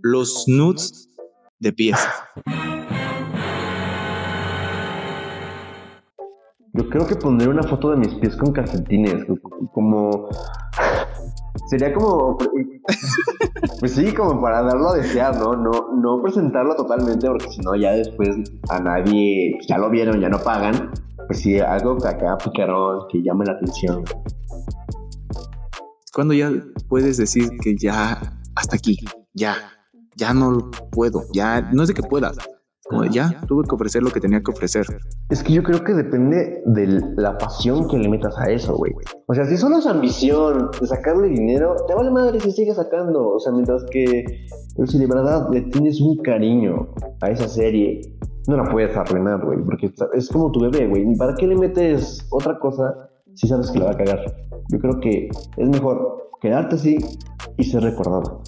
los nudes de pies. Yo creo que pondré una foto de mis pies con calcetines, como... Sería como... Pues sí, como para darlo a desear, ¿no? No, no presentarlo totalmente, porque si no, ya después a nadie, ya lo vieron, ya no pagan. Pues sí, algo que acá picarón, que llame la atención. Cuando ya puedes decir que ya, hasta aquí, ya, ya no puedo, ya, no es de que puedas, como ya tuve que ofrecer lo que tenía que ofrecer. Es que yo creo que depende de la pasión que le metas a eso, güey. O sea, si solo es ambición de sacarle dinero, te vale madre si sigues sacando. O sea, mientras que si de verdad le tienes un cariño a esa serie, no la puedes arruinar, güey. Porque es como tu bebé, güey. ¿Para qué le metes otra cosa si sabes que la va a cagar? Yo creo que es mejor quedarte así y ser recordado.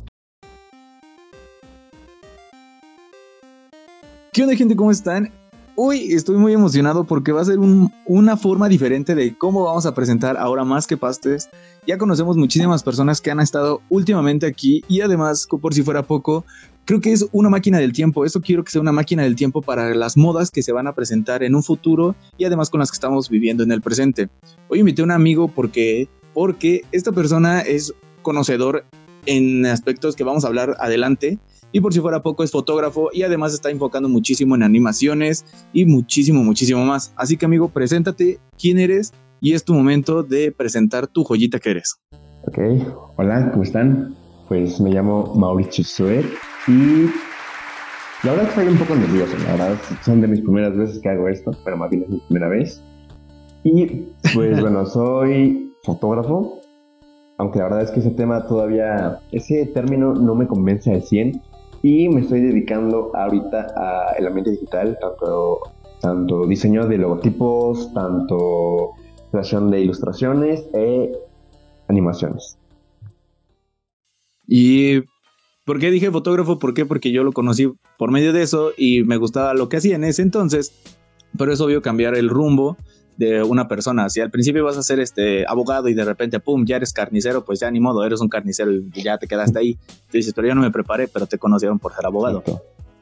¿Qué onda gente? ¿Cómo están? Hoy estoy muy emocionado porque va a ser una forma diferente de cómo vamos a presentar ahora más que pastes. Ya conocemos muchísimas personas que han estado últimamente aquí y además, por si fuera poco, creo que es una máquina del tiempo. Eso quiero que sea una máquina del tiempo para las modas que se van a presentar en un futuro y además con las que estamos viviendo en el presente. Hoy invité a un amigo porque, porque esta persona es conocedor en aspectos que vamos a hablar adelante y por si fuera poco es fotógrafo y además está enfocando muchísimo en animaciones y muchísimo, muchísimo más. Así que amigo, preséntate quién eres y es tu momento de presentar tu joyita que eres. Ok, hola, ¿cómo están? Pues me llamo Mauricio Suet y la verdad estoy un poco nervioso, la verdad son de mis primeras veces que hago esto, pero más bien es mi primera vez. Y pues bueno, soy fotógrafo, aunque la verdad es que ese tema todavía, ese término no me convence al 100, y me estoy dedicando ahorita al ambiente digital, tanto, tanto diseño de logotipos, tanto creación de ilustraciones e animaciones. ¿Y por qué dije fotógrafo? ¿Por qué? Porque yo lo conocí por medio de eso y me gustaba lo que hacía en ese entonces, pero es obvio cambiar el rumbo de una persona. Si al principio vas a ser este abogado y de repente, pum, ya eres carnicero, pues ya ni modo, eres un carnicero y ya te quedaste ahí. Te dices, pero yo no me preparé, pero te conocieron por ser abogado.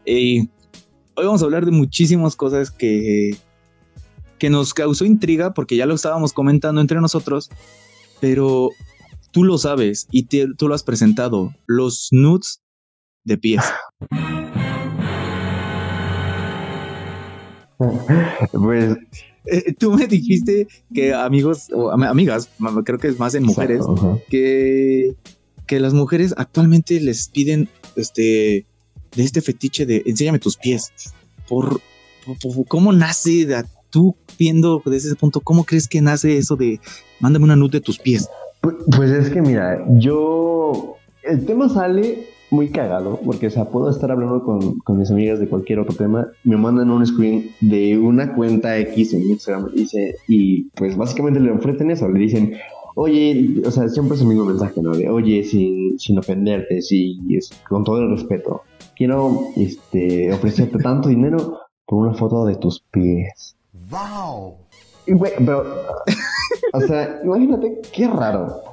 Y hoy vamos a hablar de muchísimas cosas que, que nos causó intriga porque ya lo estábamos comentando entre nosotros, pero tú lo sabes y tú lo has presentado, los nudes de pies. pues eh, tú me dijiste que amigos o amigas, creo que es más en mujeres, que, que las mujeres actualmente les piden este de este fetiche de enséñame tus pies. Por, cómo nace tú viendo desde ese punto, ¿cómo crees que nace eso de mándame una nude de tus pies? Pues, pues es que mira, yo el tema sale muy cagado, porque, o sea, puedo estar hablando con, con, mis amigas de cualquier otro tema, me mandan un screen de una cuenta X en Instagram y, dice, y pues básicamente le ofrecen eso, le dicen, oye, o sea, siempre es el mismo mensaje, ¿no? De, oye, sin, sin ofenderte, sí, es, con todo el respeto, quiero este, ofrecerte tanto dinero por una foto de tus pies. ¡Wow! Y, güey, pero, o sea, imagínate, qué raro.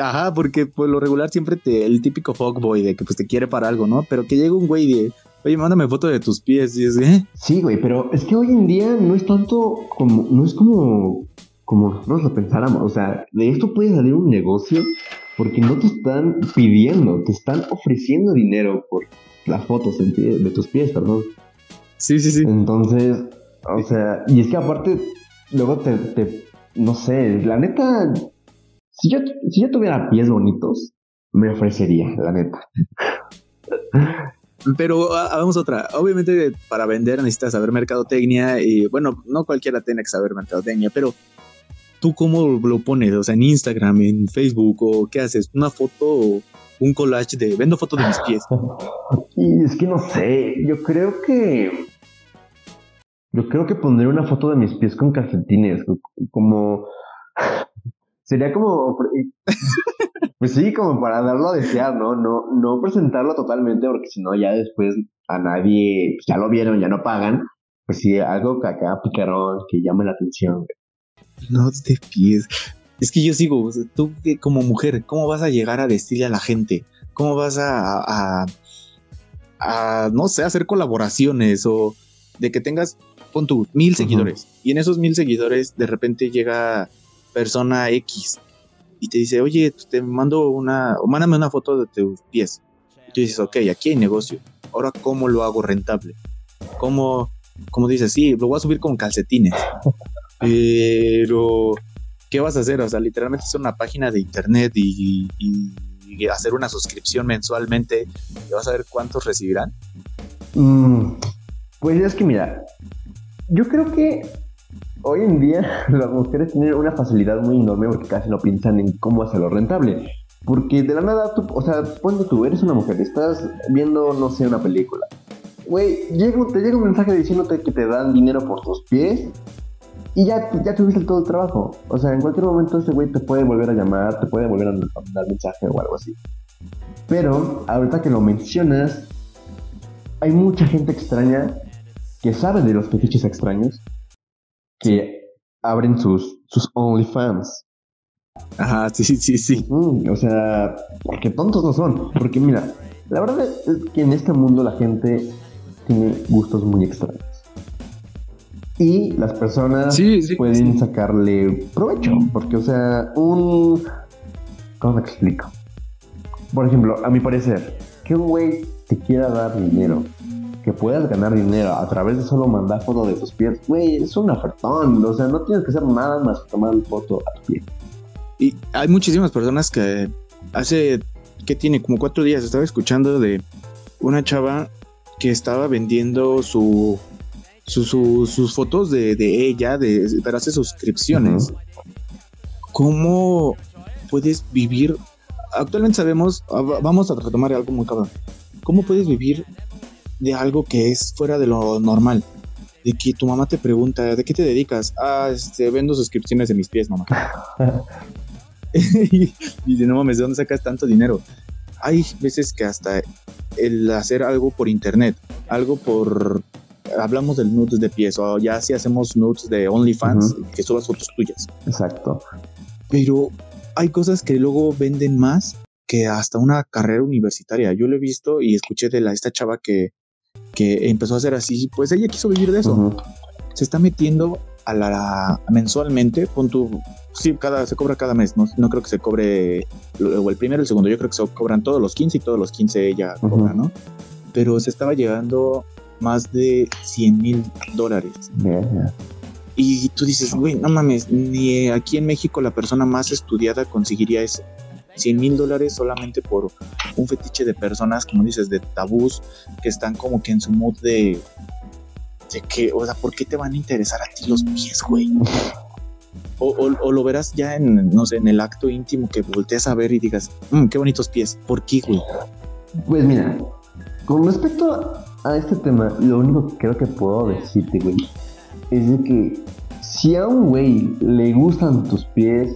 Ajá, porque por lo regular siempre te, el típico fuckboy de que pues te quiere para algo, ¿no? Pero que llega un güey de, oye, mándame foto de tus pies y es, ¿eh? Sí, güey, pero es que hoy en día no es tanto como, no es como, como nosotros lo pensáramos, o sea, de esto puede salir un negocio porque no te están pidiendo, te están ofreciendo dinero por las fotos de tus pies, perdón. Sí, sí, sí. Entonces, o sea, y es que aparte, luego te, te no sé, la neta, si yo, si yo tuviera pies bonitos, me ofrecería, la neta. Pero hagamos otra. Obviamente, para vender necesitas saber mercadotecnia y, bueno, no cualquiera tiene que saber mercadotecnia, pero ¿tú cómo lo pones? O sea, en Instagram, en Facebook, o qué haces? ¿Una foto o un collage de vendo fotos de mis pies? y es que no sé. Yo creo que. Yo creo que pondré una foto de mis pies con calcetines, como sería como, pues sí, como para darlo a desear, ¿no? No, no presentarlo totalmente, porque si no, ya después a nadie, pues ya lo vieron, ya no pagan. Pues sí, algo que acá picarón, que llame la atención. No te pies. Es que yo sigo, tú como mujer, ¿cómo vas a llegar a decirle a la gente? ¿Cómo vas a, a, no sé, hacer colaboraciones o de que tengas, pon tu mil seguidores y en esos mil seguidores de repente llega persona X y te dice, oye, pues, te mando una, o mándame una foto de tus pies. Y tú dices, ok, aquí hay negocio. Ahora, ¿cómo lo hago rentable? ¿Cómo, cómo dices, sí, lo voy a subir con calcetines? Pero, ¿qué vas a hacer? O sea, literalmente es una página de internet y, hacer una suscripción mensualmente y vas a ver cuántos recibirán. Mm, pues es que mira, yo creo que hoy en día las mujeres tienen una facilidad muy enorme porque casi no piensan en cómo hacerlo rentable. Porque de la nada, o sea, cuando tú eres una mujer, estás viendo, no sé, una película. Güey, te llega un mensaje diciéndote que te dan dinero por tus pies y ya, ya tuviste todo el trabajo. O sea, en cualquier momento ese güey te puede volver a llamar, te puede volver a mandar mensaje o algo así. Pero, ahorita que lo mencionas, hay mucha gente extraña que sabe de los fetiches extraños que abren sus, sus OnlyFans. Ajá, sí, sí, sí. o sea, porque tontos no son. Porque mira, la verdad es que en este mundo la gente tiene gustos muy extraños. Y las personas pueden sacarle provecho. Porque, o sea, un. ¿Cómo me explico? Por ejemplo, a mi parecer, que un güey te quiera dar dinero que puedas ganar dinero a través de solo mandar foto de tus pies, güey, es un ofertón. O sea, no tienes que hacer nada más que tomar foto a tu pie. Y hay muchísimas personas que hace, que tiene como cuatro días, estaba escuchando de una chava que estaba vendiendo su, sus fotos de, ella, de, para hacer suscripciones. ¿Cómo puedes vivir? Actualmente sabemos, ah, vamos a retomar algo muy cabrón. ¿Cómo puedes vivir de algo que es fuera de lo normal. De que tu mamá te pregunta, ¿de qué te dedicas? Ah, este, vendo suscripciones de mis pies, mamá. y dice, no mames, ¿de dónde sacas tanto dinero? Hay veces que hasta el hacer algo por internet, algo por... Hablamos del nudes de pies, o ya si hacemos nudes de OnlyFans, que subas fotos tuyas. Exacto. Pero hay cosas que luego venden más que hasta una carrera universitaria. Yo lo he visto y escuché de la, esta chava que que empezó a hacer así, pues ella quiso vivir de eso. Se está metiendo a la mensualmente, punto, sí, cada, se cobra cada mes, no, no creo que se cobre o el primero o el segundo, yo creo que se cobran todos los 15 y todos los 15 ella cobra, ¿no? Pero se estaba llegando más de 100 mil dólares. Y tú dices, güey, no mames, ni aquí en México la persona más estudiada conseguiría eso. 100 mil dólares solamente por un fetiche de personas, como dices, de tabús, que están como que en su mood de, de que, o sea, ¿por qué te van a interesar a ti los pies, güey? O, lo verás ya en, no sé, en el acto íntimo que volteas a ver y digas, mmm, qué bonitos pies, ¿por qué, güey? Pues mira, con respecto a este tema, lo único que creo que puedo decirte, güey, es de que si a un güey le gustan tus pies,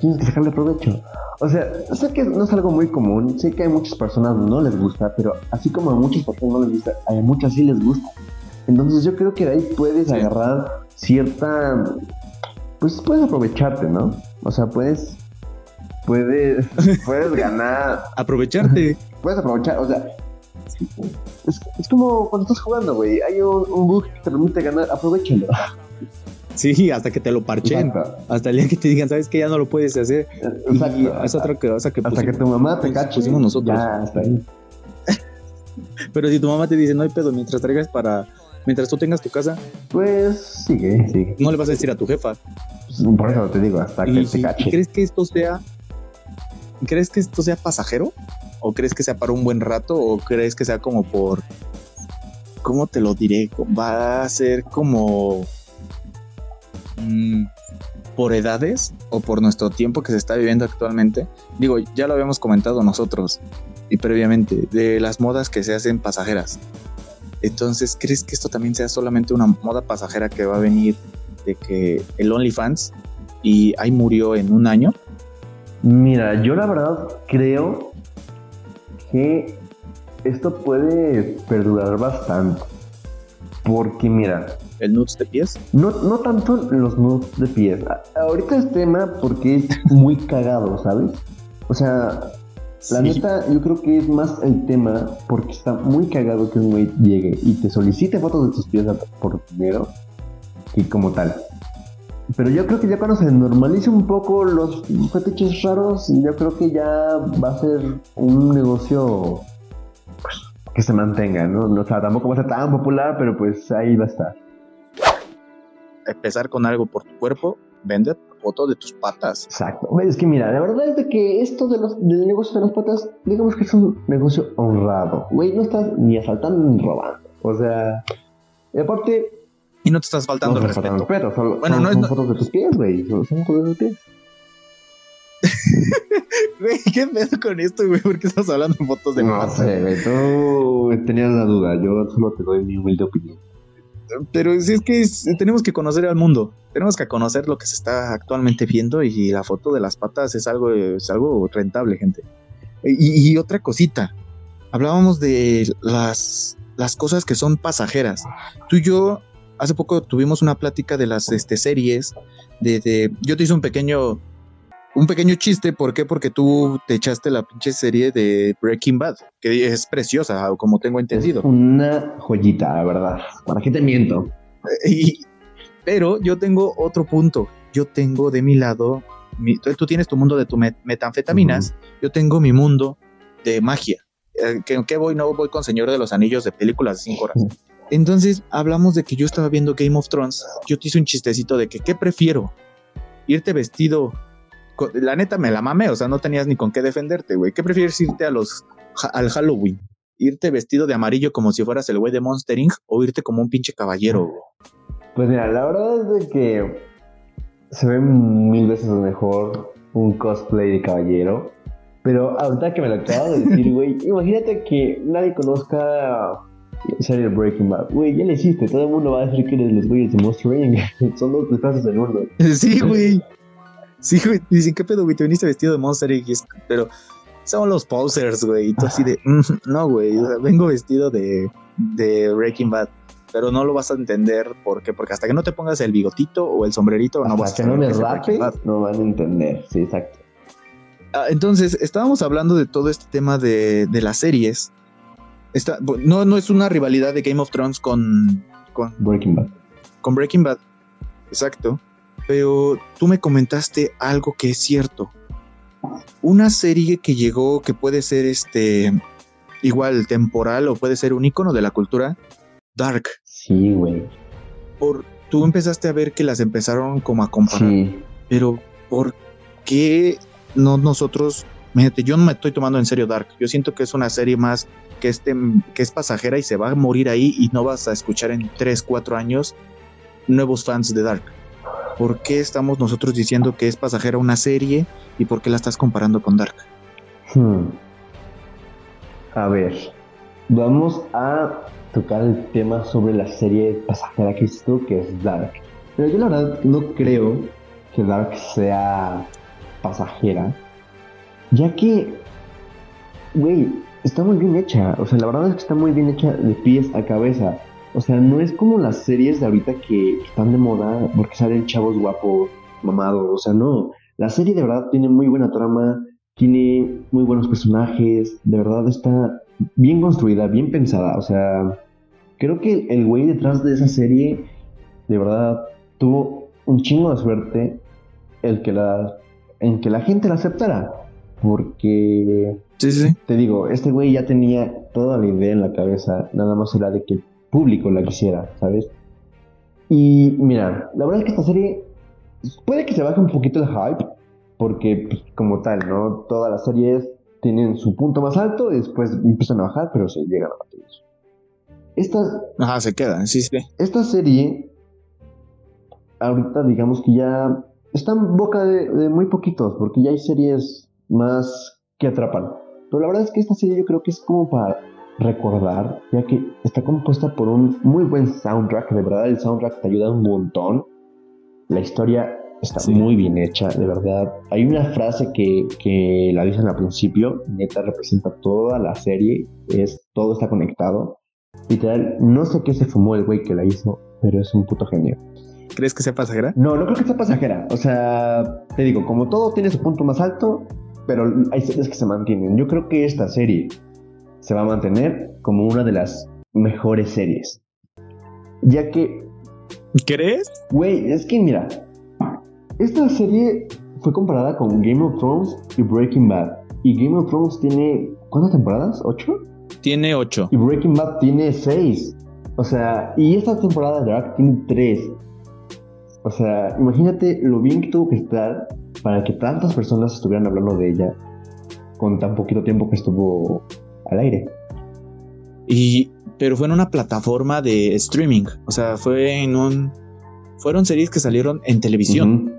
tienes que sacarle provecho. O sea, sé que no es algo muy común, sé que hay muchas personas no les gusta, pero así como a muchas personas no les gusta, a muchas sí les gusta. Entonces yo creo que de ahí puedes agarrar cierta... Pues puedes aprovecharte, ¿no? O sea, puedes... Puedes, puedes ganar... Aprovecharte. puedes aprovechar, o sea... Es, como cuando estás jugando, güey. Hay un, un bug que te permite ganar, aprovechalo. Sí, hasta que te lo parchen. Hasta el día que te digan, sabes que ya no lo puedes hacer. Exacto. Y es otra cosa que Hasta que tu mamá te cache. Pusimos nosotros. Ya, hasta ahí. Pero si tu mamá te dice, no hay pedo, mientras traigas para. Mientras tú tengas tu casa. Pues sigue, sigue. No le vas a decir a tu jefa. Pues, por eso te digo, hasta que te cache. ¿Crees que esto sea. ¿Crees que esto sea pasajero? ¿O crees que sea para un buen rato? ¿O crees que sea como por. ¿Cómo te lo diré? Va a ser como Mm, por edades o por nuestro tiempo que se está viviendo actualmente, digo, ya lo habíamos comentado nosotros y previamente, de las modas que se hacen pasajeras. Entonces, ¿crees que esto también sea solamente una moda pasajera que va a venir de que el OnlyFans y ahí murió en un año? Mira, yo la verdad creo que esto puede perdurar bastante. Porque mira, ¿El nudes de pies? No, no tanto los nudes de pies. Ahorita es tema porque es muy cagado, ¿sabes? O sea, La neta, yo creo que es más el tema porque está muy cagado que un güey llegue y te solicite fotos de tus pies por dinero que como tal. Pero yo creo que ya cuando se normalice un poco los fetiches raros, yo creo que ya va a ser un negocio pues, que se mantenga, ¿no? O sea, tampoco va a ser tan popular, pero pues ahí va a estar. Empezar con algo por tu cuerpo, vender fotos de tus patas. Exacto. Es que mira, la verdad es de que esto de los, del negocio de las patas, digamos que es un negocio honrado. Güey, no estás ni asaltando ni robando. O sea, y aparte... Y no te estás faltando el respeto. bueno, no es... fotos de tus pies, güey. Son, fotos de tus pies. Güey, ¿qué pedo con esto, güey? ¿Por qué estás hablando de fotos de No sé, güey. Tú tenías la duda. Yo solo te doy mi humilde opinión. Pero si es que tenemos que conocer al mundo. Tenemos que conocer lo que se está actualmente viendo y la foto de las patas es algo, es algo rentable, gente. Y, otra cosita. Hablábamos de las, las cosas que son pasajeras. Tú y yo hace poco tuvimos una plática de las este, series. De, de, yo te hice un pequeño un pequeño chiste, ¿por qué? Porque tú te echaste la pinche serie de Breaking Bad, que es preciosa, como tengo entendido. Una joyita, la verdad. ¿Para qué te miento? pero yo tengo otro punto. Yo tengo de mi lado, tú tienes tu mundo de tu metanfetaminas, yo tengo mi mundo de magia. Eh, ¿Qué voy, no voy con Señor de los Anillos de películas de 5 horas. Entonces hablamos de que yo estaba viendo Game of Thrones. Yo te hice un chistecito de que, ¿qué prefiero? ¿Irte vestido la neta me la mamé, o sea, no tenías ni con qué defenderte, güey. ¿Qué prefieres irte a los al Halloween? ¿Irte vestido de amarillo como si fueras el güey de Monstering o irte como un pinche caballero, Pues mira, la verdad es de que se ve mil veces mejor un cosplay de caballero. Pero ahorita que me lo acabo de decir, güey, imagínate que nadie conozca serie Breaking Bad. Güey, ya le hiciste, todo el mundo va a decir que eres los güeyes de Monstering. Son dos desplazos del mundo. Sí, güey. Sí, güey, dicen, ¿qué pedo, güey? Te viniste vestido de Monster Inc. Pero son los posers, güey. Y tú así de, mm, no, güey, vengo vestido de, de Breaking Bad. Pero no lo vas a entender, ¿por qué? Porque hasta que no te pongas el bigotito o el sombrerito, no vas a que no me rape, no van a entender, sí, exacto. Ah, entonces, estábamos hablando de todo este tema de, de las series. Esta, no, no es una rivalidad de Game of Thrones con, con Breaking Bad. Con Breaking Bad, exacto pero tú me comentaste algo que es cierto. Una serie que llegó, que puede ser este igual temporal o puede ser un icono de la cultura, Dark. Sí, güey. Por, tú empezaste a ver que las empezaron como a comparar. Sí. Pero ¿por qué no nosotros? Fíjate, yo no me estoy tomando en serio Dark. Yo siento que es una serie más que, este, que es pasajera y se va a morir ahí y no vas a escuchar en 3, 4 años nuevos fans de Dark. ¿Por qué estamos nosotros diciendo que es pasajera una serie y por qué la estás comparando con Dark? Hmm. A ver, vamos a tocar el tema sobre la serie pasajera que tú, que es Dark. Pero yo la verdad no creo que Dark sea pasajera, ya que, güey, está muy bien hecha. O sea, la verdad es que está muy bien hecha de pies a cabeza. O sea, no es como las series de ahorita que están de moda porque salen chavos guapos, mamados. O sea, no. La serie de verdad tiene muy buena trama, tiene muy buenos personajes, de verdad está bien construida, bien pensada. O sea, creo que el güey detrás de esa serie, de verdad, tuvo un chingo de suerte el que la, en que la gente la aceptara. Porque, sí, sí. te digo, este güey ya tenía toda la idea en la cabeza, nada más era de que público la quisiera, ¿sabes? Y mira, la verdad es que esta serie puede que se baje un poquito el hype, porque pues, como tal, ¿no? Todas las series tienen su punto más alto y después empiezan a bajar, pero se llegan a batir. Esta, Ajá, se quedan, sí, sí. Esta serie, ahorita digamos que ya está en boca de, de muy poquitos, porque ya hay series más que atrapan. Pero la verdad es que esta serie yo creo que es como para recordar, ya que está compuesta por un muy buen soundtrack, de verdad el soundtrack te ayuda un montón. La historia está muy bien hecha, de verdad. Hay una frase que, que la dicen al principio, neta representa toda la serie, es todo está conectado. Literal, no sé qué se fumó el güey que la hizo, pero es un puto genio. ¿Crees que sea pasajera? No, no creo que sea pasajera. O sea, te digo, como todo tiene su punto más alto, pero hay series que se mantienen. Yo creo que esta serie se va a mantener como una de las mejores series. Ya que... ¿Crees? Güey, es que mira, esta serie fue comparada con Game of Thrones y Breaking Bad. Y Game of Thrones tiene... ¿Cuántas temporadas? ¿Ocho? Tiene ocho. Y Breaking Bad tiene seis. O sea, y esta temporada de Dark tiene tres. O sea, imagínate lo bien que tuvo que estar para que tantas personas estuvieran hablando de ella con tan poquito tiempo que estuvo al aire. Y, pero fue en una plataforma de streaming. O sea, fue en un. Fueron series que salieron en televisión.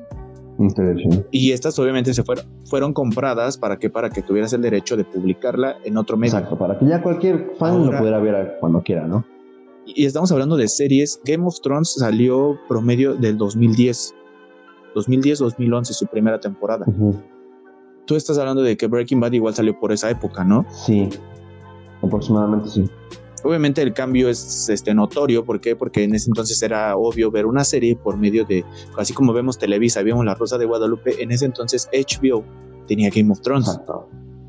En televisión. Y estas obviamente se fueron, fueron compradas para que para que tuvieras el derecho de publicarla en otro medio. Exacto, para que ya cualquier fan lo pudiera ver cuando quiera, ¿no? Y estamos hablando de series. Game of Thrones salió promedio del 2010. 2010-2011, su primera temporada. Tú estás hablando de que Breaking Bad igual salió por esa época, ¿no? Sí, aproximadamente sí. Obviamente el cambio es este, notorio, ¿por qué? Porque en ese entonces era obvio ver una serie por medio de, así como vemos Televisa, vemos La Rosa de Guadalupe, en ese entonces HBO tenía Game of Thrones.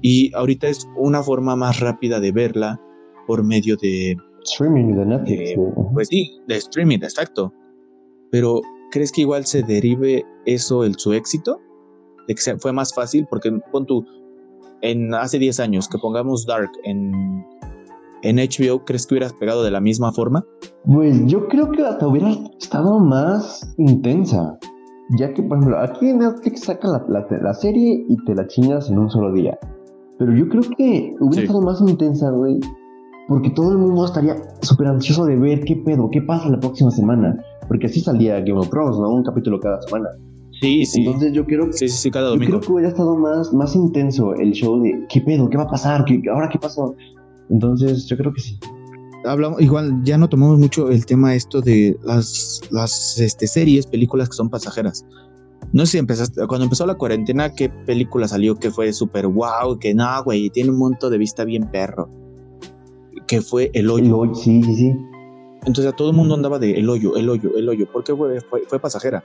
Y ahorita es una forma más rápida de verla por medio de... Streaming de Netflix. Eh, pues sí, de streaming, exacto. Pero ¿crees que igual se derive eso el su éxito? De que fue más fácil, porque pon tú, en hace 10 años que pongamos Dark en, en HBO, ¿crees que hubieras pegado de la misma forma? Pues yo creo que hasta hubiera estado más intensa. Ya que, por ejemplo, aquí en Netflix saca la, serie y te la chingas en un solo día. Pero yo creo que hubiera estado más intensa, güey. Porque todo el mundo estaría súper ansioso de ver qué pedo, qué pasa la próxima semana. Porque así salía Game of Thrones, ¿no? Un capítulo cada semana. Sí, sí. Entonces yo creo, sí, sí, cada domingo. Yo creo que hubiera estado más, más intenso el show de qué pedo, qué va a pasar, ¿Qué, ahora qué pasó. Entonces yo creo que sí. Hablamos, igual ya no tomamos mucho el tema esto de las, las este, series, películas que son pasajeras. No sé si empezaste, cuando empezó la cuarentena, ¿qué película salió que fue súper wow? Que no, güey, tiene un monto de vista bien perro. Que fue El Hoyo. El hoyo sí, sí, sí. Entonces a todo el mundo andaba de el hoyo, el hoyo, el hoyo, porque fue, fue, pasajera.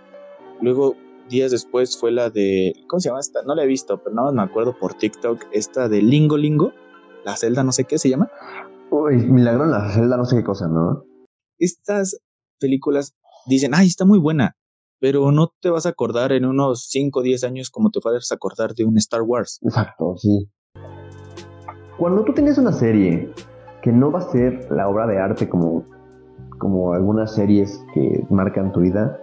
Luego, días después fue la de, ¿cómo se llama esta? No la he visto, pero nada más me acuerdo por TikTok, esta de Lingo Lingo, la celda no sé qué se llama. Uy, milagro la celda no sé qué cosa, ¿no? Estas películas dicen, ay, está muy buena, pero no te vas a acordar en unos 5 o 10 años como te vas a acordar de un Star Wars. Exacto, sí. Cuando tú tienes una serie que no va a ser la obra de arte como como algunas series que marcan tu vida,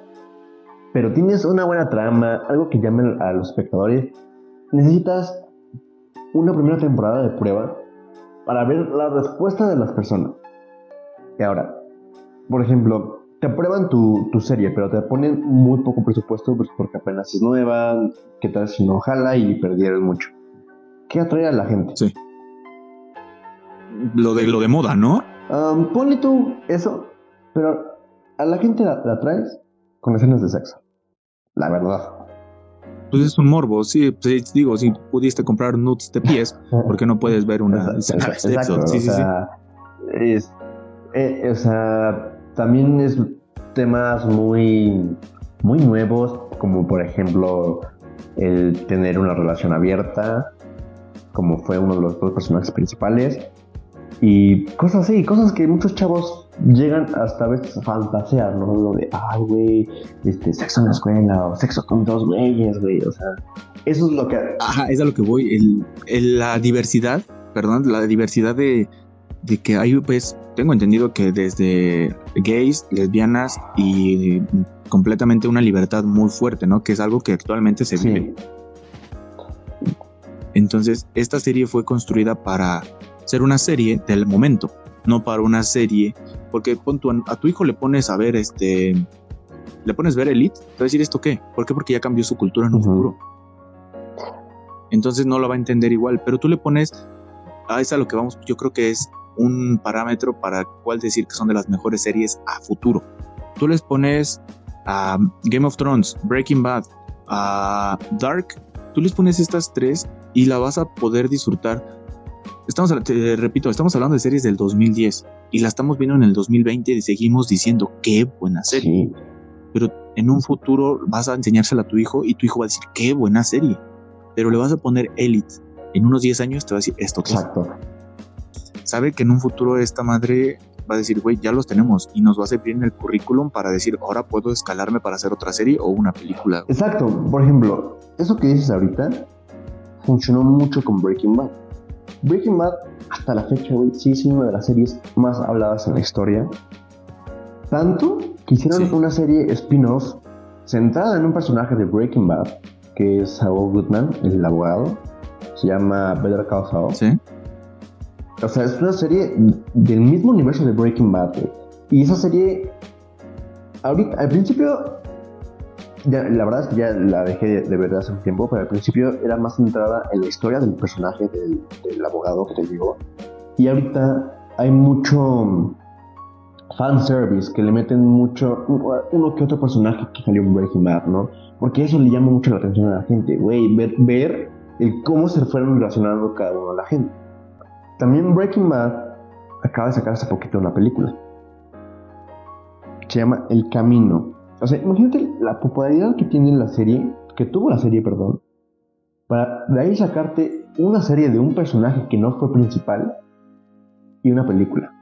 pero tienes una buena trama, algo que llame a los espectadores, necesitas una primera temporada de prueba para ver la respuesta de las personas. Y ahora, por ejemplo, te prueban tu, serie, pero te ponen muy poco presupuesto pues, porque apenas es nueva, que tal si no jala y perdieron mucho. ¿Qué atrae a la gente? Sí. Lo de, lo de moda, ¿no? Um, ponle tú eso pero a la gente la, traes con escenas de sexo. La verdad. Pues es un morbo, sí, pues, digo, si pudiste comprar nudes de pies, ¿por qué no puedes ver una escena de sexo? Sí, sí, sí. Es, eh, o sea, también es temas muy, muy nuevos, como por ejemplo el tener una relación abierta, como fue uno de los dos personajes principales, y cosas así, cosas que muchos chavos llegan hasta a veces a fantasear, ¿no? Lo de, ay, güey, este, sexo en la escuela o sexo con dos güeyes, güey, o sea, eso es lo que... Ajá, es a lo que voy, el, la diversidad, perdón, la diversidad de, de que hay, pues, tengo entendido que desde gays, lesbianas y completamente una libertad muy fuerte, ¿no? Que es algo que actualmente se vive. Entonces, esta serie fue construida para ser una serie del momento, no para una serie, porque pon a tu hijo le pones a ver este, le pones ver Elite, te va a decir esto qué, ¿por qué? Porque ya cambió su cultura en un futuro. Entonces no lo va a entender igual, pero tú le pones, a esa lo que vamos, yo creo que es un parámetro para cuál decir que son de las mejores series a futuro. Tú les pones a Game of Thrones, Breaking Bad, a Dark, tú les pones estas tres y la vas a poder disfrutar Estamos, te repito, estamos hablando de series del 2010 y la estamos viendo en el 2020 y seguimos diciendo qué buena serie. Pero en un futuro vas a enseñársela a tu hijo y tu hijo va a decir qué buena serie. pero le vas a poner Elite. En unos 10 años te va a decir esto. Exacto. Sabe que en un futuro esta madre va a decir, güey, ya los tenemos y nos va a servir en el currículum para decir, ahora puedo escalarme para hacer otra serie o una película. Exacto. Por ejemplo, eso que dices ahorita funcionó mucho con Breaking Bad. Breaking Bad, hasta la fecha, güey, sí es una de las series más habladas en la historia. Tanto que hicieron una serie spin-off centrada en un personaje de Breaking Bad, que es Saul Goodman, el abogado. Se llama Better Call Saul. Sí. O sea, es una serie del mismo universo de Breaking Bad. Y esa serie, ahorita, al principio, la verdad es que ya la dejé de ver hace un tiempo, pero al principio era más centrada en la historia del personaje del, abogado que te digo. Y ahorita hay mucho fanservice que le meten mucho uno que otro personaje que salió en Breaking Bad, ¿no? Porque eso le llama mucho la atención a la gente, güey, ver, ver el cómo se fueron relacionando cada uno a la gente. También Breaking Bad acaba de sacar hace poquito una película. Se llama El Camino. O sea, imagínate la popularidad que tiene la serie, que tuvo la serie, perdón, para de ahí sacarte una serie de un personaje que no fue principal y una película.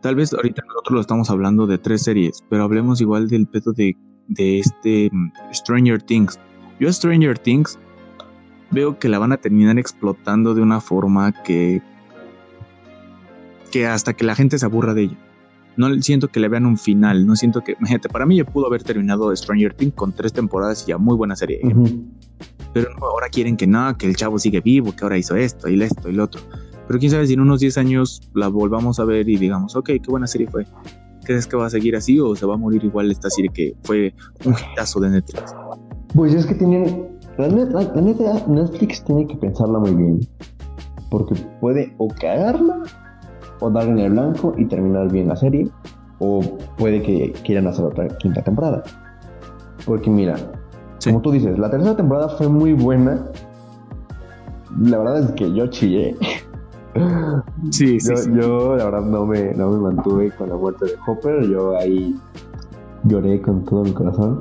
Tal vez ahorita nosotros lo estamos hablando de tres series, pero hablemos igual del pedo de, de este mm, Stranger Things. Yo Stranger Things veo que la van a terminar explotando de una forma que que hasta que la gente se aburra de ella. No siento que le vean un final, no siento que, imagínate, para mí ya pudo haber terminado Stranger Things con tres temporadas y ya muy buena serie. Pero ahora quieren que no, que el chavo sigue vivo, que ahora hizo esto y esto y lo otro. Pero quién sabe si en unos 10 años la volvamos a ver y digamos, ok, qué buena serie fue. ¿Crees que va a seguir así o se va a morir igual esta serie que fue un hitazo de Netflix? Pues es que tienen. La, neta, Netflix tiene que pensarla muy bien. Porque puede o cagarla o dar en el blanco y terminar bien la serie, o puede que quieran hacer otra quinta temporada. Porque mira, como tú dices, la tercera temporada fue muy buena. La verdad es que yo chillé. Sí, sí, yo, yo, la verdad no me, no me mantuve con la muerte de Hopper. Yo ahí lloré con todo mi corazón.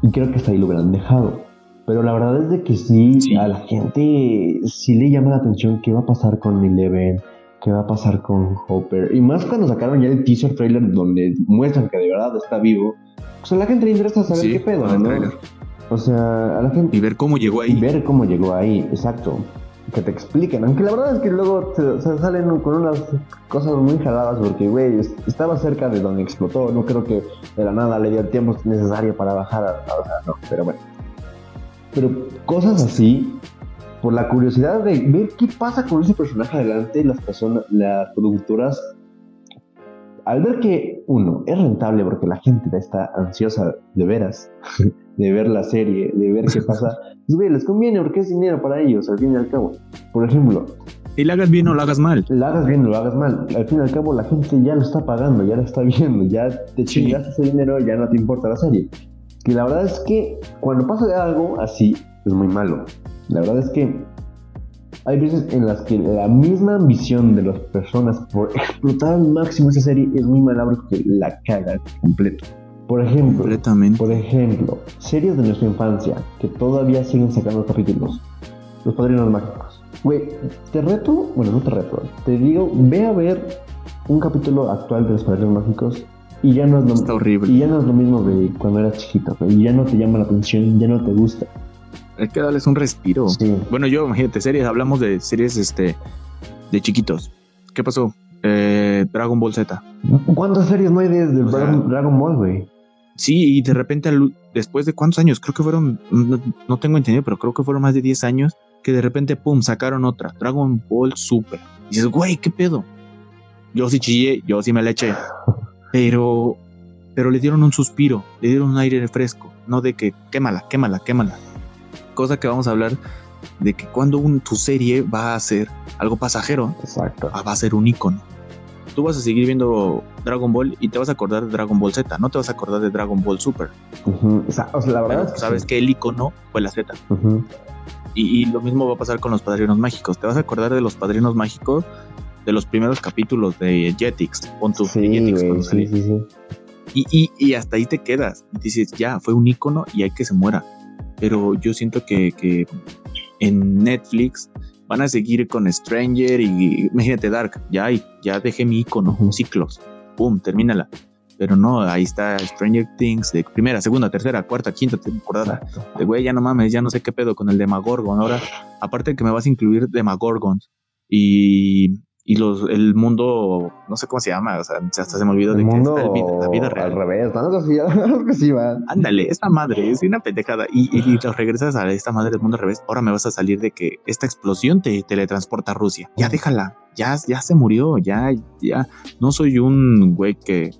Y creo que hasta ahí lo hubieran dejado. Pero la verdad es de que sí, sí, a la gente sí le llama la atención qué va a pasar con Eleven, qué va a pasar con Hopper. Y más cuando sacaron ya el teaser trailer donde muestran que de verdad está vivo. Pues a la gente le interesa saber qué pedo, ¿no? O sea, a la gente. Y ver cómo llegó ahí. Y ver cómo llegó ahí, exacto. Que te expliquen. Aunque la verdad es que luego salen con unas cosas muy jaladas porque, güey, estaba cerca de donde explotó. No creo que de la nada le dio el tiempo necesario para bajar. o sea, no, pero bueno. Pero cosas así por la curiosidad de ver qué pasa con ese personaje adelante, las personas, las productoras, al ver que uno es rentable porque la gente está ansiosa de veras, de ver la serie, de ver qué pasa, pues, les conviene porque es dinero para ellos, al fin y al cabo. Por ejemplo, y la hagas bien o la hagas mal. La hagas bien o lo hagas mal. Al fin y al cabo, la gente ya lo está pagando, ya lo está viendo, ya te chingaste ese dinero, ya no te importa la serie. Y la verdad es que cuando pasa algo así, es muy malo. La verdad es que hay veces en las que la misma ambición de las personas por explotar al máximo esa serie es muy malabro que la caga completo. Por ejemplo, por ejemplo, series de nuestra infancia que todavía siguen sacando capítulos. Los Padrinos Mágicos. Güey, te reto, bueno, no te reto, te digo, ve a ver un capítulo actual de Los Padrinos Mágicos y ya no es lo, Está horrible. Y ya no es lo mismo de cuando eras chiquito, y ya no te llama la atención, ya no te gusta hay que darles un respiro. Bueno, yo, imagínate, series, hablamos de series este, de chiquitos. ¿Qué pasó? Eh, Dragon Ball Z. ¿Cuántas series no hay de, Dragon Ball, güey? Sí, y de repente, después de cuántos años, creo que fueron, no, tengo entendido, pero creo que fueron más de 10 años, que de repente, pum, sacaron otra, Dragon Ball Super. Y dices, güey, ¿qué pedo? Yo sí chillé, yo sí me la eché. Pero, pero le dieron un suspiro, le dieron un aire fresco, no de que quémala, quémala, quémala cosa que vamos a hablar de que cuando un, tu serie va a ser algo pasajero, Exacto. va a ser un icono. Tú vas a seguir viendo Dragon Ball y te vas a acordar de Dragon Ball Z, no te vas a acordar de Dragon Ball Super. o sea, la verdad sabes que el icono fue la Z. y, lo mismo va a pasar con los padrinos mágicos. Te vas a acordar de los padrinos mágicos de los primeros capítulos de Jetix. Pon tu Jetix sí, sí, y, y, y, hasta ahí te quedas. Dices, ya, fue un icono y hay que se muera pero yo siento que, en Netflix, van a seguir con Stranger y imagínate Dark, ya hay, ya dejé mi icono, ciclos, pum, termínala. Pero no, ahí está Stranger Things de primera, segunda, tercera, cuarta, quinta temporada. De güey, ya no mames, ya no sé qué pedo con el Demagorgon. Ahora, aparte que me vas a incluir Demagorgons y y los, el mundo, no sé cómo se llama, o sea, hasta se me olvidó de que está la vida real. Al revés, no sí va. Ándale, esta madre es una pendejada. Y, y, regresas a esta madre del mundo al revés. Ahora me vas a salir de que esta explosión te teletransporta a Rusia. Ya déjala, ya, ya se murió, ya, ya. No soy un güey que.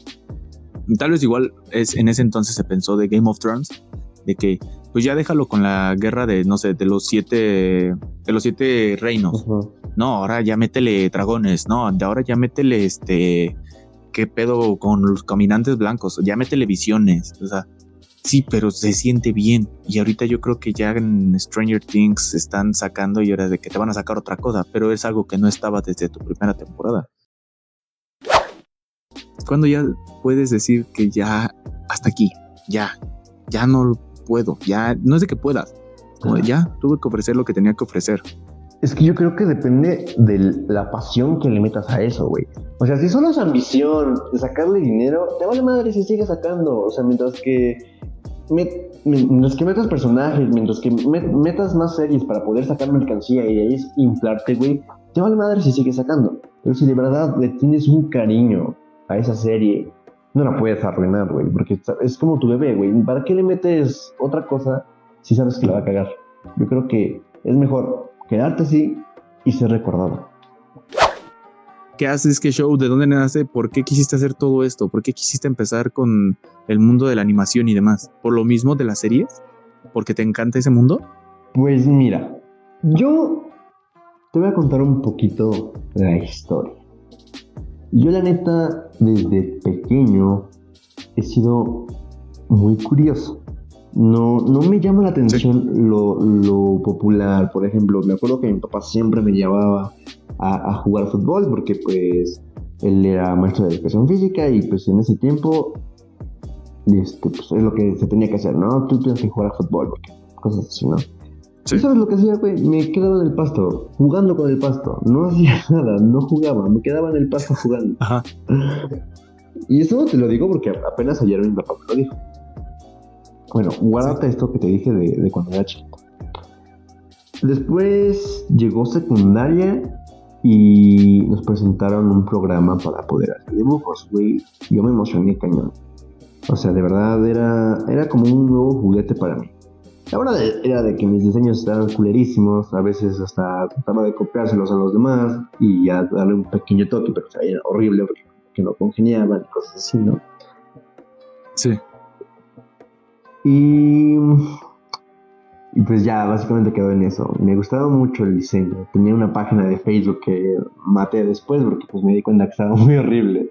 Tal vez igual es en ese entonces se pensó de Game of Thrones, de que pues ya déjalo con la guerra de, no sé, de los siete, de los siete reinos. No, ahora ya métele dragones, no, de ahora ya métele este, qué pedo con los caminantes blancos, ya métele visiones, o sea, sí, pero se siente bien. Y ahorita yo creo que ya en Stranger Things están sacando y ahora de que te van a sacar otra cosa, pero es algo que no estaba desde tu primera temporada. Cuando ya puedes decir que ya hasta aquí, ya, ya no puedo, ya, no es de que puedas, como ya tuve que ofrecer lo que tenía que ofrecer. Es que yo creo que depende de la pasión que le metas a eso, güey. O sea, si solo es ambición de sacarle dinero, te vale madre si sigues sacando. O sea, mientras que, mientras que metas personajes, mientras que metas más series para poder sacar mercancía y de ahí inflarte, güey, te vale madre si sigues sacando. Pero si de verdad le tienes un cariño a esa serie, no la puedes arruinar, güey, porque es como tu bebé, güey. ¿Para qué le metes otra cosa si sabes que la va a cagar? Yo creo que es mejor quedarte así y ser recordado. ¿Qué haces? ¿Qué show? ¿De dónde nace? ¿Por qué quisiste hacer todo esto? ¿Por qué quisiste empezar con el mundo de la animación y demás? ¿Por lo mismo de las series? ¿Porque te encanta ese mundo? Pues mira, yo te voy a contar un poquito la historia. Yo la neta, desde pequeño, he sido muy curioso no, no me llama la atención lo, popular. Por ejemplo, me acuerdo que mi papá siempre me llevaba a, jugar fútbol porque pues él era maestro de educación física y pues en ese tiempo este, pues, es lo que se tenía que hacer, ¿no? Tú tienes que jugar a fútbol, porque cosas así, ¿no? ¿Y sabes lo que hacía, güey? Me quedaba en el pasto, jugando con el pasto. No hacía nada, no jugaba, me quedaba en el pasto jugando. Ajá. Y eso te lo digo porque apenas ayer mi papá me lo dijo. Bueno, guárdate esto que te dije de, cuando era chiquito. Después llegó secundaria y nos presentaron un programa para poder hacer dibujos, güey. Yo me emocioné cañón. O sea, de verdad era, era como un nuevo juguete para mí. La verdad era de que mis diseños estaban culerísimos, a veces hasta trataba de copiárselos a los demás y ya darle un pequeño toque, pero o sea, era horrible porque no congeniaban y cosas así, ¿no? Sí. Y, y pues ya, básicamente quedó en eso. Me gustaba mucho el diseño. Tenía una página de Facebook que maté después porque pues me di cuenta que estaba muy horrible.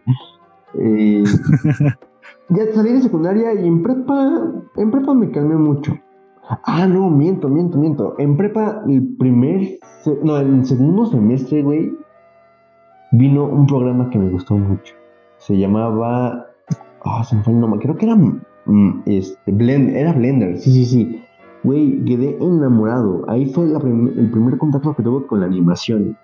Y ya salí de secundaria y en prepa, en prepa me calmé mucho. Ah, no, miento, miento, miento. En prepa, el primer, no, el segundo semestre, güey, vino un programa que me gustó mucho. Se llamaba, ah, se me fue el nombre, creo que era Mm, este, Blend, era Blender, sí, sí, sí. Güey, quedé enamorado. Ahí fue el primer contacto que tuve con la animación.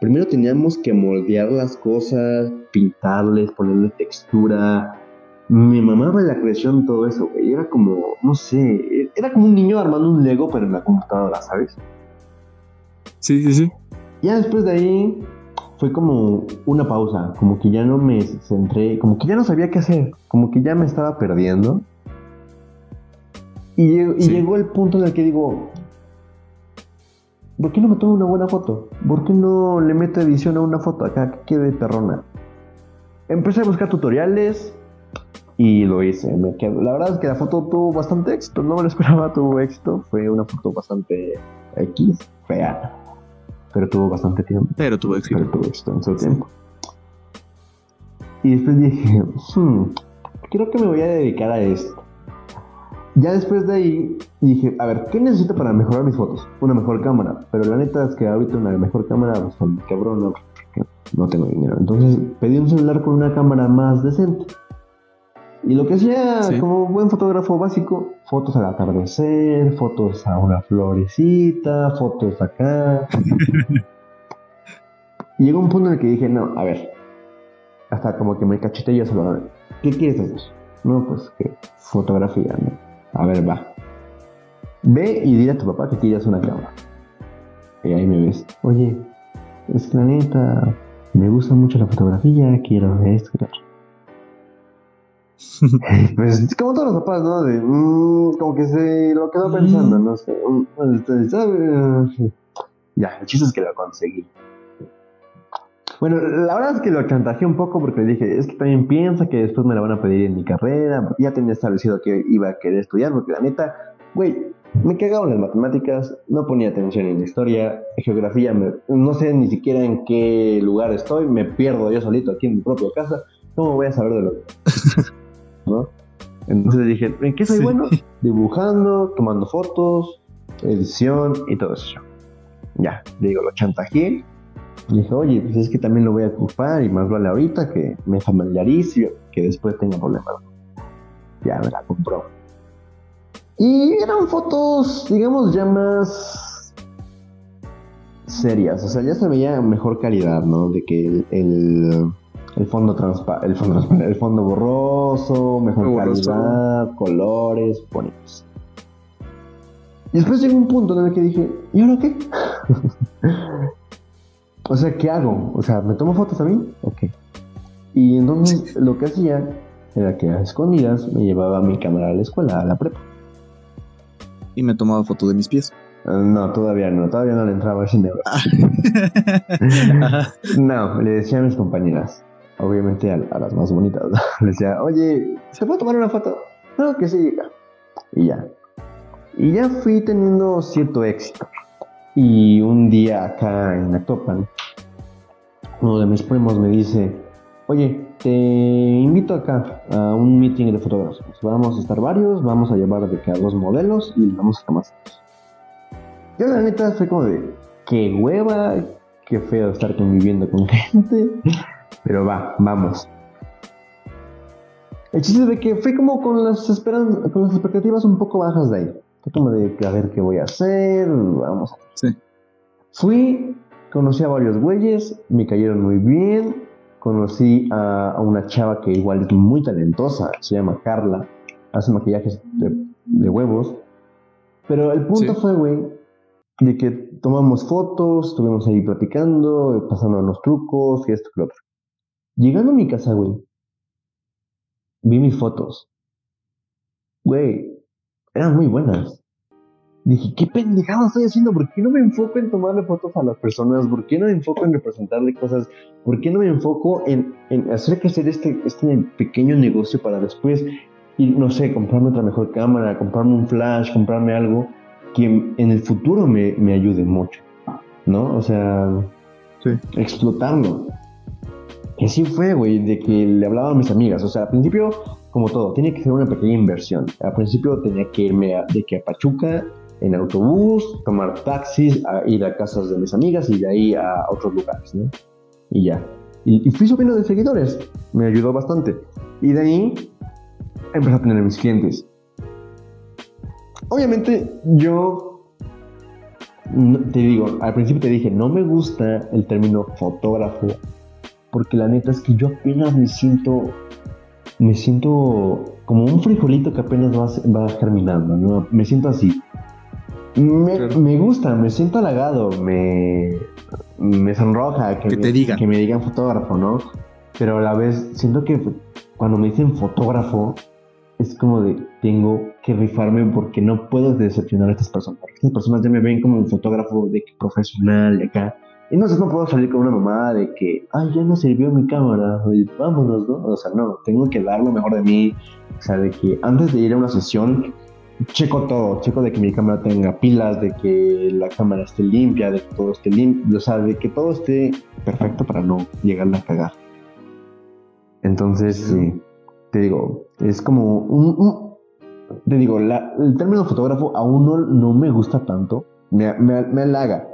Primero teníamos que moldear las cosas, pintarles, ponerle textura. Me mamaba la creación todo eso, güey. Era como, no sé, era como un niño armando un Lego, pero en la computadora, ¿sabes? Sí, sí, sí. Ya después de ahí fue como una pausa, como que ya no me centré, como que ya no sabía qué hacer, como que ya me estaba perdiendo. Y, llegó el punto en el que digo, ¿por qué no me tomo una buena foto? ¿Por qué no le meto edición a una foto acá que quede perrona? Empecé a buscar tutoriales y lo hice. Me La verdad es que la foto tuvo bastante éxito, no me lo esperaba, tuvo éxito. Fue una foto bastante X, fea pero tuvo bastante tiempo. Pero tuvo éxito. Pero tuvo éxito en su tiempo. Y después dije, hmm, creo que me voy a dedicar a esto. Ya después de ahí dije, a ver, ¿qué necesito para mejorar mis fotos? Una mejor cámara. Pero la neta es que ahorita una mejor cámara, pues cabrón, no, no tengo dinero. Entonces pedí un celular con una cámara más decente. Y lo que hacía como buen fotógrafo básico, fotos al atardecer, fotos a una florecita, fotos acá. y llegó un punto en el que dije, no, a ver, hasta como que me cacheté yo solo, ¿qué quieres hacer? No, pues que fotografía, ¿no? A ver, va. Ve y dile a tu papá que quieras una cámara. Y ahí me ves, oye, es que la neta, me gusta mucho la fotografía, quiero esto, quiero pues como todos los papás, ¿no? Mm, como que se lo quedó pensando, no sé. Mm, ya, el chiste es que lo conseguí. Bueno, la verdad es que lo chantajeé un poco porque le dije, es que también piensa que después me la van a pedir en mi carrera, ya tenía establecido que iba a querer estudiar, porque la neta, güey, me cagaban las matemáticas, no ponía atención en la historia, geografía, no sé ni siquiera en qué lugar estoy, me pierdo yo solito aquí en mi propia casa, ¿cómo voy a saber de lo que... ¿no? Entonces dije, ¿en qué soy bueno? Dibujando, tomando fotos, edición y todo eso. Ya, digo, lo chantajeé. Dije, oye, pues es que también lo voy a ocupar y más vale ahorita que me familiarice, que después tenga problemas. Ya me la compró. Y eran fotos, digamos, ya más serias. O sea, ya se veía mejor calidad, ¿no? De que el el fondo transparente, el fondo el fondo borroso, mejor calidad, colores, bonitos. Y después llegó un punto en el que dije, ¿y ahora qué? o sea, ¿qué hago? O sea, ¿me tomo fotos a mí? Ok. Y entonces lo que hacía era que a escondidas me llevaba mi cámara a la escuela, a la prepa. Y me tomaba foto de mis pies. Ah, no, todavía no, todavía no le entraba ese negocio. no, le decía a mis compañeras, obviamente a, las más bonitas, le decía, oye, ¿se puede tomar una foto? No, que sí, y ya. Y ya fui teniendo cierto éxito. Y un día acá en Actopan, uno de mis primos me dice, oye, te invito acá a un meeting de fotógrafos. Vamos a estar varios, vamos a llevar de cada dos modelos y vamos a tomar Yo la neta fue como de, qué hueva, qué feo estar conviviendo con gente. Pero va, vamos. El chiste de que fui como con las, esperan con las expectativas un poco bajas de ahí. Fue como de a ver qué voy a hacer, vamos a Sí. Fui, conocí a varios güeyes, me cayeron muy bien. Conocí a, una chava que igual es muy talentosa, se llama Carla, hace maquillajes de, huevos. Pero el punto fue, güey, de que tomamos fotos, estuvimos ahí platicando, pasando los trucos y esto lo otro. Llegando a mi casa, güey, vi mis fotos. Güey, eran muy buenas. Dije, ¿qué pendejada estoy haciendo? ¿Por qué no me enfoco en tomarle fotos a las personas? ¿Por qué no me enfoco en representarle cosas? ¿Por qué no me enfoco en, hacer crecer este, este pequeño negocio para después y no sé, comprarme otra mejor cámara, comprarme un flash, comprarme algo que en el futuro me, me ayude mucho? ¿No? O sea, explotarlo. Y así fue, güey, de que le hablaba a mis amigas. O sea, al principio, como todo, tiene que ser una pequeña inversión. Al principio tenía que irme de que a Pachuca en autobús, tomar taxis, ir a casas de mis amigas y de ahí a otros lugares, ¿no? Y ya. Y, fui subiendo de seguidores. Me ayudó bastante. Y de ahí empecé a tener mis clientes. Obviamente, yo te digo, al principio te dije, no me gusta el término fotógrafo porque la neta es que yo apenas me siento, me siento como un frijolito que apenas va, va germinando, ¿no? Me siento así. Me, gusta, me siento halagado, me, me sonroja que, te digan. que me digan fotógrafo, ¿no? Pero a la vez siento que cuando me dicen fotógrafo, es como de tengo que rifarme porque no puedo decepcionar a estas personas. Estas personas ya me ven como un fotógrafo de profesional de acá. Entonces no puedo salir con una mamá de que, ay, ya no sirvió mi cámara, vámonos, ¿no? O sea, no, tengo que dar lo mejor de mí. O sea, de que antes de ir a una sesión, checo todo, checo de que mi cámara tenga pilas, de que la cámara esté limpia, de que todo esté limpio, o sea, de que todo esté perfecto para no llegarle a cagar. Entonces, sí, te digo, es como un, te digo, el término fotógrafo aún no, no me gusta tanto, me, me, me halaga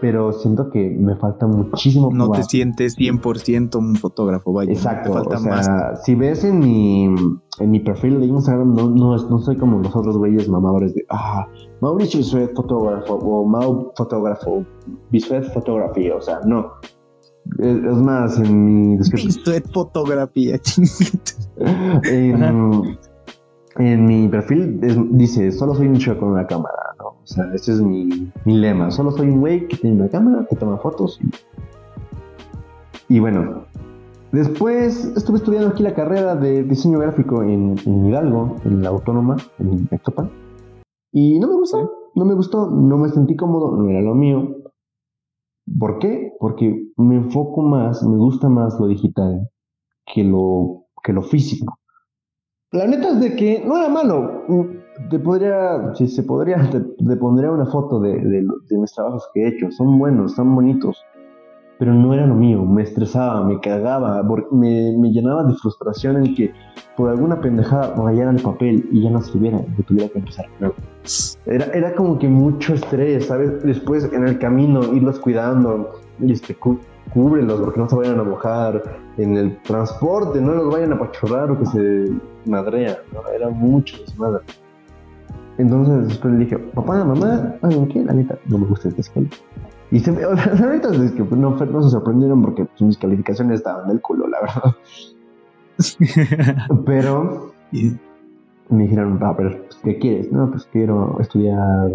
pero siento que me falta muchísimo. No te sientes 100% un fotógrafo, vaya. Exacto. falta o sea, más. Si ves en mi, en mi perfil de Instagram, no, no, no soy como los otros güeyes mamadores de, ah, Mauricio Bisuet fotógrafo o Mau fotógrafo, Bisuet fotografía, o sea, no. Es, más, en mi descripción. Bisuet fotografía, en, en mi perfil dice, solo soy un chico con una cámara. O sea, ese es mi, mi lema. Solo soy un güey que tiene una cámara, que toma fotos. Y, y bueno, después estuve estudiando aquí la carrera de diseño gráfico en, en Hidalgo, en la Autónoma, en Ectopan. Y no me gustó, no me gustó, no me sentí cómodo, no era lo mío. ¿Por qué? Porque me enfoco más, me gusta más lo digital que lo, que lo físico. La neta es de que no era malo. Te podría, si se podría, te, pondría una foto de, de, mis trabajos que he hecho. Son buenos, son bonitos. Pero no era lo mío. Me estresaba, me cagaba, me, me llenaba de frustración en que por alguna pendejada rayara el papel y ya no escribiera, que tuviera que empezar Era, era como que mucho estrés, ¿sabes? Después en el camino irlos cuidando y este, cúbrelos porque no se vayan a mojar. En el transporte, no los vayan a pachorrar o que se madrea, ¿no? Era mucho desmadre. Entonces después le dije, papá, mamá, ¿saben qué? La neta, no me gusta esta escuela. Y se me, o sea, la neta es que pues, no, no, se sorprendieron porque pues, mis calificaciones estaban del culo, la verdad. Pero me dijeron, ah, pero pues, ¿qué quieres? No, pues quiero estudiar.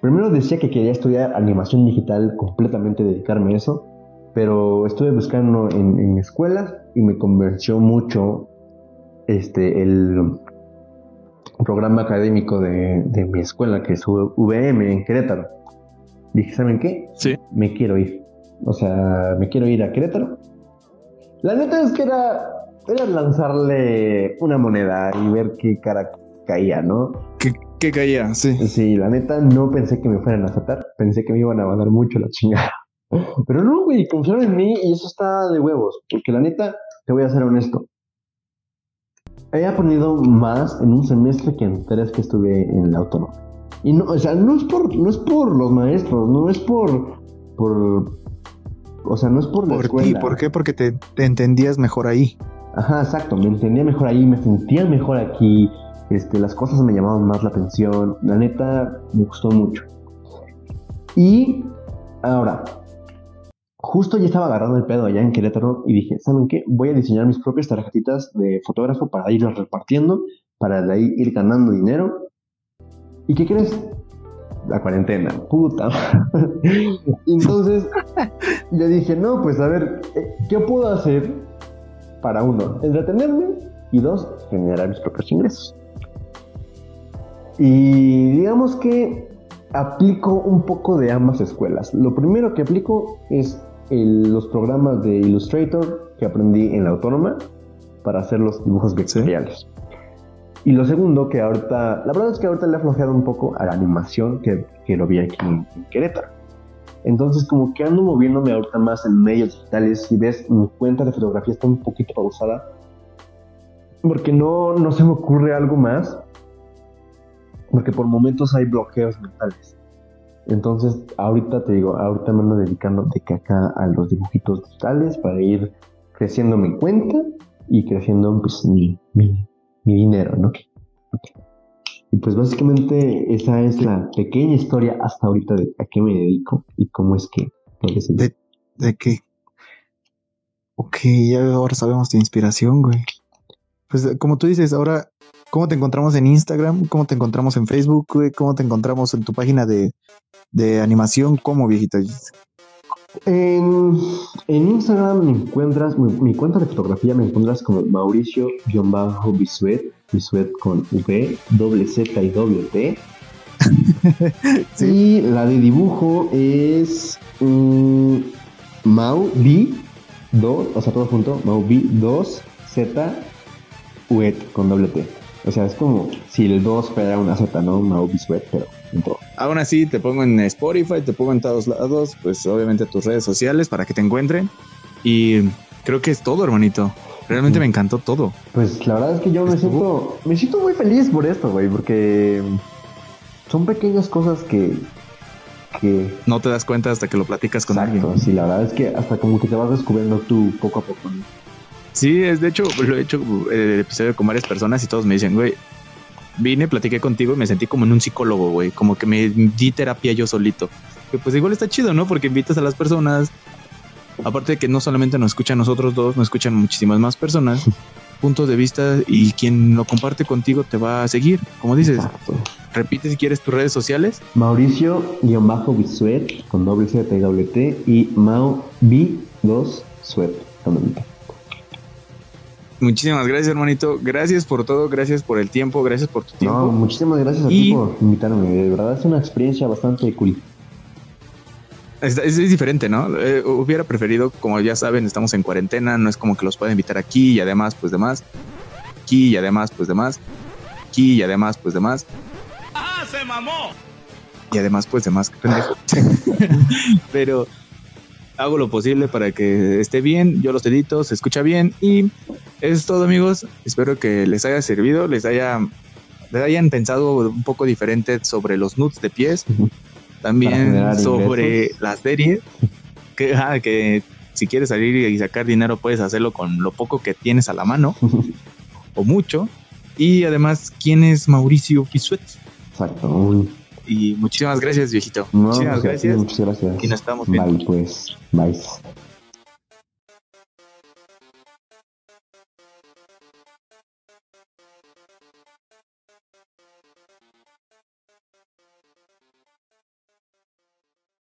Primero decía que quería estudiar animación digital, completamente dedicarme a eso pero estuve buscando en, escuelas y me convenció mucho este, el programa académico de, mi escuela, que es VM en Querétaro. Dije, ¿saben qué? Sí. Me quiero ir. O sea, me quiero ir a Querétaro. La neta es que era, era lanzarle una moneda y ver qué cara caía, ¿no? ¿Qué, qué caía? Sí. Sí, la neta no pensé que me fueran a aceptar. Pensé que me iban a mandar mucho la chingada. Pero no, güey, confiaron en mí y eso está de huevos. Porque la neta, te voy a ser honesto. He aprendido más en un semestre que en tres que estuve en la autónoma. Y no, o sea, no es por, no es por los maestros, no es por, por, o sea, no es por la por Ti, ¿Por qué? Porque te, te, entendías mejor ahí. Ajá, exacto, me entendía mejor ahí, me sentía mejor aquí, este, las cosas me llamaban más la atención, la neta me gustó mucho. Y ahora, justo ya estaba agarrando el pedo allá en Querétaro y dije, ¿saben qué? Voy a diseñar mis propias tarjetitas de fotógrafo para irlas repartiendo, para de ahí ir ganando dinero. ¿Y qué crees? La cuarentena, puta. Entonces, yo dije, no, pues a ver, eh, ¿qué puedo hacer para uno, entretenerme y dos, generar mis propios ingresos? Y digamos que aplico un poco de ambas escuelas. Lo primero que aplico es los programas de Illustrator que aprendí en la autónoma para hacer los dibujos vectoriales. Y lo segundo, que ahorita, la verdad es que ahorita le he aflojeado un poco a la animación que, que lo vi aquí en, Querétaro. Entonces, como que ando moviéndome ahorita más en medios digitales. Si ves, mi cuenta de fotografía está un poquito pausada. Porque no, no se me ocurre algo más. Porque por momentos hay bloqueos mentales. Entonces, ahorita te digo, ahorita me ando dedicando de caca a los dibujitos digitales para ir creciendo mi cuenta y creciendo pues, mi, mi, dinero, ¿no? Y pues básicamente esa es la pequeña historia hasta ahorita de a qué me dedico y cómo es que... ¿De, ¿De qué? Ok, ya ahora sabemos tu inspiración, güey. Pues como tú dices, ahora, ¿cómo te encontramos en Instagram? ¿Cómo te encontramos en Facebook? ¿Cómo te encontramos en tu página de, de animación como viejita. En, en, Instagram me encuentras, mi, cuenta de fotografía me encuentras como Mauricio-Bisuet, Bisuet con V, doble Z y doble T. Y la de dibujo es um, Mau B 2, o sea, todo junto, Mau B 2 Z Uet con doble T. O sea, es como si el 2 fuera una Z, ¿no? Mau Bisuet, pero Aún así, te pongo en Spotify, te pongo en todos lados, pues obviamente tus redes sociales para que te encuentren. Y creo que es todo, hermanito. Realmente me encantó todo. Pues la verdad es que yo me siento, me siento muy feliz por esto, güey, porque son pequeñas cosas que, que... No te das cuenta hasta que lo platicas con Exacto, alguien. sí, la verdad es que hasta como que te vas descubriendo tú poco a poco. ¿no? Sí, es de hecho, lo he hecho eh, el episodio con varias personas y todos me dicen, güey, vine, platiqué contigo y me sentí como en un psicólogo, güey, como que me di terapia yo solito. Que pues igual está chido, ¿no? Porque invitas a las personas, aparte de que no solamente nos escuchan nosotros dos, nos escuchan muchísimas más personas, puntos de vista y quien lo comparte contigo te va a seguir, como dices. Exacto. Repite si quieres tus redes sociales. Mauricio-Bisuet con doble C T doble T y Mau B2 Suet. Muchísimas gracias, hermanito. Gracias por todo, gracias por el tiempo, gracias por tu No, tiempo. muchísimas gracias a Y- ti por invitarme. De verdad es una experiencia bastante cool. Es, es- es diferente, ¿no? Eh, hubiera preferido, como ya saben, estamos en cuarentena, no es como que los pueda invitar aquí y además, pues demás. Aquí y además, pues demás. Aquí y además, pues demás. ¡Ah, se mamó! Y además, pues demás, qué pendejo. Pero hago lo posible para que esté bien, yo los edito, se escucha bien y es todo, amigos. Espero que les haya servido, les haya les hayan pensado un poco diferente sobre los nudes de pies, también sobre ingresos. las series, que, ah, que si quieres salir y sacar dinero puedes hacerlo con lo poco que tienes a la mano o mucho. Y además, ¿quién es Mauricio Pisuet? Exacto. Un- Y muchísimas gracias, viejito. No, muchísimas gracias. Muchas gracias. Y nos estamos viendo. Bye, pues. Bye.